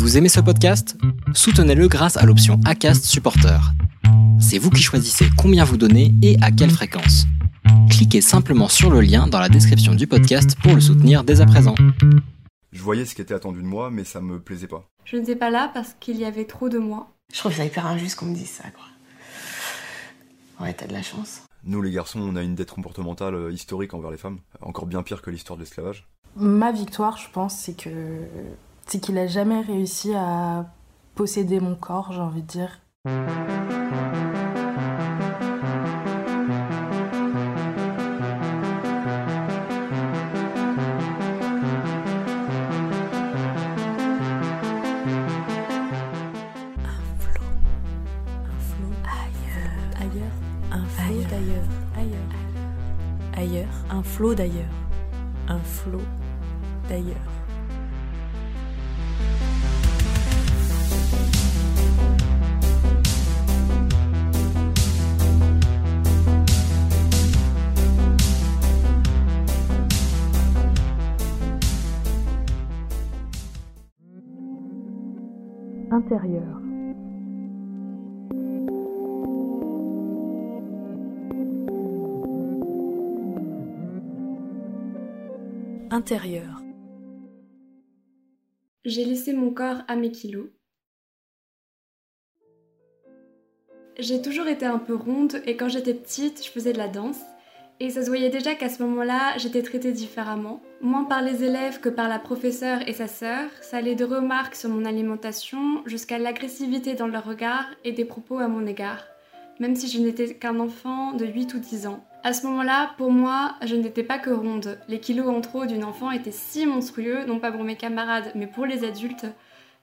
Vous aimez ce podcast? Soutenez-le grâce à l'option ACAST Supporter. C'est vous qui choisissez combien vous donnez et à quelle fréquence. Cliquez simplement sur le lien dans la description du podcast pour le soutenir dès à présent. Je voyais ce qui était attendu de moi, mais ça me plaisait pas. Je n'étais pas là parce qu'il y avait trop de moi. Je trouve ça hyper injuste qu'on me dise ça, quoi. Ouais, t'as de la chance. Nous, les garçons, on a une dette comportementale euh, historique envers les femmes, encore bien pire que l'histoire de l'esclavage. Ma victoire, je pense, c'est que c'est qu'il a jamais réussi à posséder mon corps, j'ai envie de dire. ailleurs, un flot d'ailleurs, un flot d'ailleurs. Intérieur. Intérieur. J'ai laissé mon corps à mes kilos. J'ai toujours été un peu ronde et quand j'étais petite, je faisais de la danse. Et ça se voyait déjà qu'à ce moment-là, j'étais traitée différemment. Moins par les élèves que par la professeure et sa sœur. Ça allait de remarques sur mon alimentation jusqu'à l'agressivité dans leur regard et des propos à mon égard. Même si je n'étais qu'un enfant de 8 ou 10 ans. À ce moment-là, pour moi, je n'étais pas que ronde. Les kilos en trop d'une enfant étaient si monstrueux, non pas pour mes camarades, mais pour les adultes,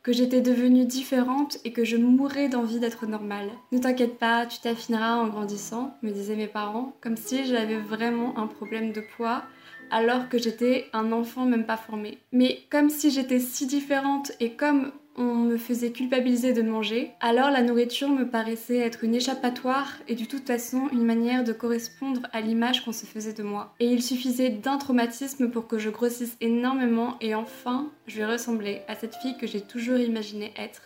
que j'étais devenue différente et que je mourais d'envie d'être normale. Ne t'inquiète pas, tu t'affineras en grandissant, me disaient mes parents, comme si j'avais vraiment un problème de poids, alors que j'étais un enfant même pas formé. Mais comme si j'étais si différente et comme on me faisait culpabiliser de manger, alors la nourriture me paraissait être une échappatoire et de toute façon une manière de correspondre à l'image qu'on se faisait de moi. Et il suffisait d'un traumatisme pour que je grossisse énormément et enfin je vais ressembler à cette fille que j'ai toujours imaginé être.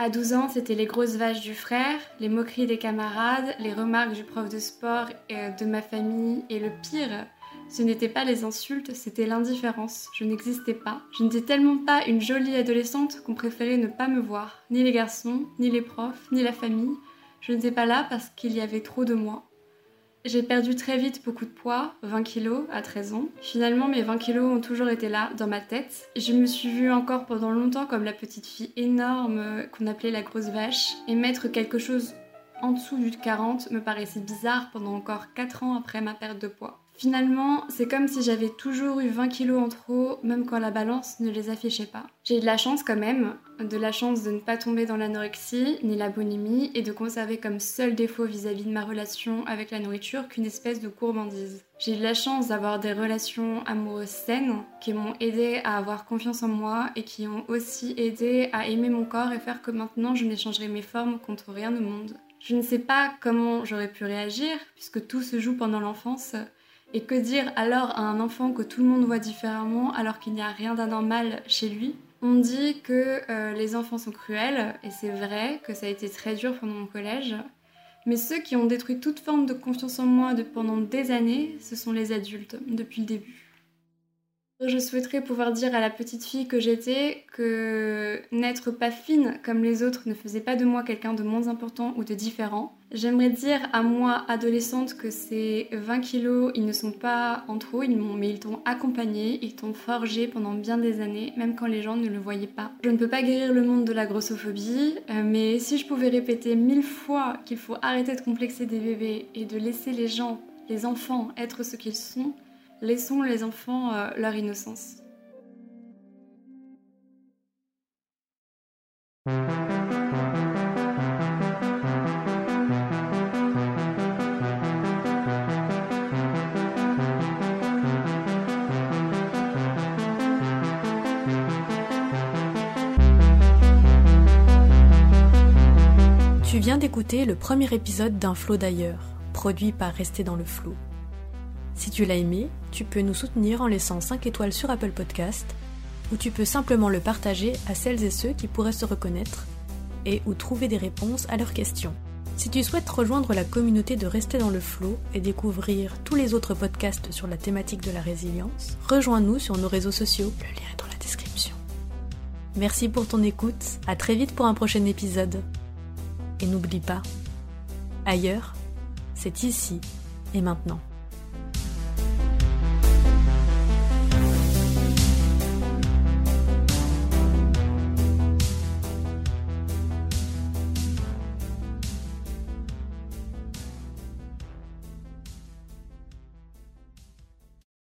À 12 ans, c'était les grosses vaches du frère, les moqueries des camarades, les remarques du prof de sport et de ma famille et le pire, ce n'était pas les insultes, c'était l'indifférence. Je n'existais pas. Je n'étais tellement pas une jolie adolescente qu'on préférait ne pas me voir. Ni les garçons, ni les profs, ni la famille. Je n'étais pas là parce qu'il y avait trop de moi. J'ai perdu très vite beaucoup de poids, 20 kilos à 13 ans. Finalement, mes 20 kilos ont toujours été là, dans ma tête. Je me suis vue encore pendant longtemps comme la petite fille énorme qu'on appelait la grosse vache. Et mettre quelque chose en dessous du 40 me paraissait bizarre pendant encore 4 ans après ma perte de poids. Finalement, c'est comme si j'avais toujours eu 20 kilos en trop, même quand la balance ne les affichait pas. J'ai eu de la chance quand même, de la chance de ne pas tomber dans l'anorexie ni la bonimie et de conserver comme seul défaut vis-à-vis de ma relation avec la nourriture qu'une espèce de courbandise. J'ai eu de la chance d'avoir des relations amoureuses saines qui m'ont aidé à avoir confiance en moi et qui ont aussi aidé à aimer mon corps et faire que maintenant je n'échangerai mes formes contre rien au monde. Je ne sais pas comment j'aurais pu réagir puisque tout se joue pendant l'enfance et que dire alors à un enfant que tout le monde voit différemment alors qu'il n'y a rien d'anormal chez lui? On dit que euh, les enfants sont cruels, et c'est vrai que ça a été très dur pendant mon collège. Mais ceux qui ont détruit toute forme de confiance en moi pendant des années, ce sont les adultes, depuis le début. Je souhaiterais pouvoir dire à la petite fille que j'étais que n'être pas fine comme les autres ne faisait pas de moi quelqu'un de moins important ou de différent. J'aimerais dire à moi, adolescente, que ces 20 kilos, ils ne sont pas en trop, ils m'ont, mais ils t'ont accompagné, ils t'ont forgé pendant bien des années, même quand les gens ne le voyaient pas. Je ne peux pas guérir le monde de la grossophobie, euh, mais si je pouvais répéter mille fois qu'il faut arrêter de complexer des bébés et de laisser les gens, les enfants, être ce qu'ils sont, Laissons les enfants euh, leur innocence. Tu viens d'écouter le premier épisode d'un flot d'ailleurs, produit par Rester dans le flou. Si tu l'as aimé, tu peux nous soutenir en laissant 5 étoiles sur Apple Podcast ou tu peux simplement le partager à celles et ceux qui pourraient se reconnaître et ou trouver des réponses à leurs questions. Si tu souhaites rejoindre la communauté de Rester dans le Flow et découvrir tous les autres podcasts sur la thématique de la résilience, rejoins-nous sur nos réseaux sociaux, le lien est dans la description. Merci pour ton écoute, à très vite pour un prochain épisode. Et n'oublie pas, ailleurs, c'est ici et maintenant.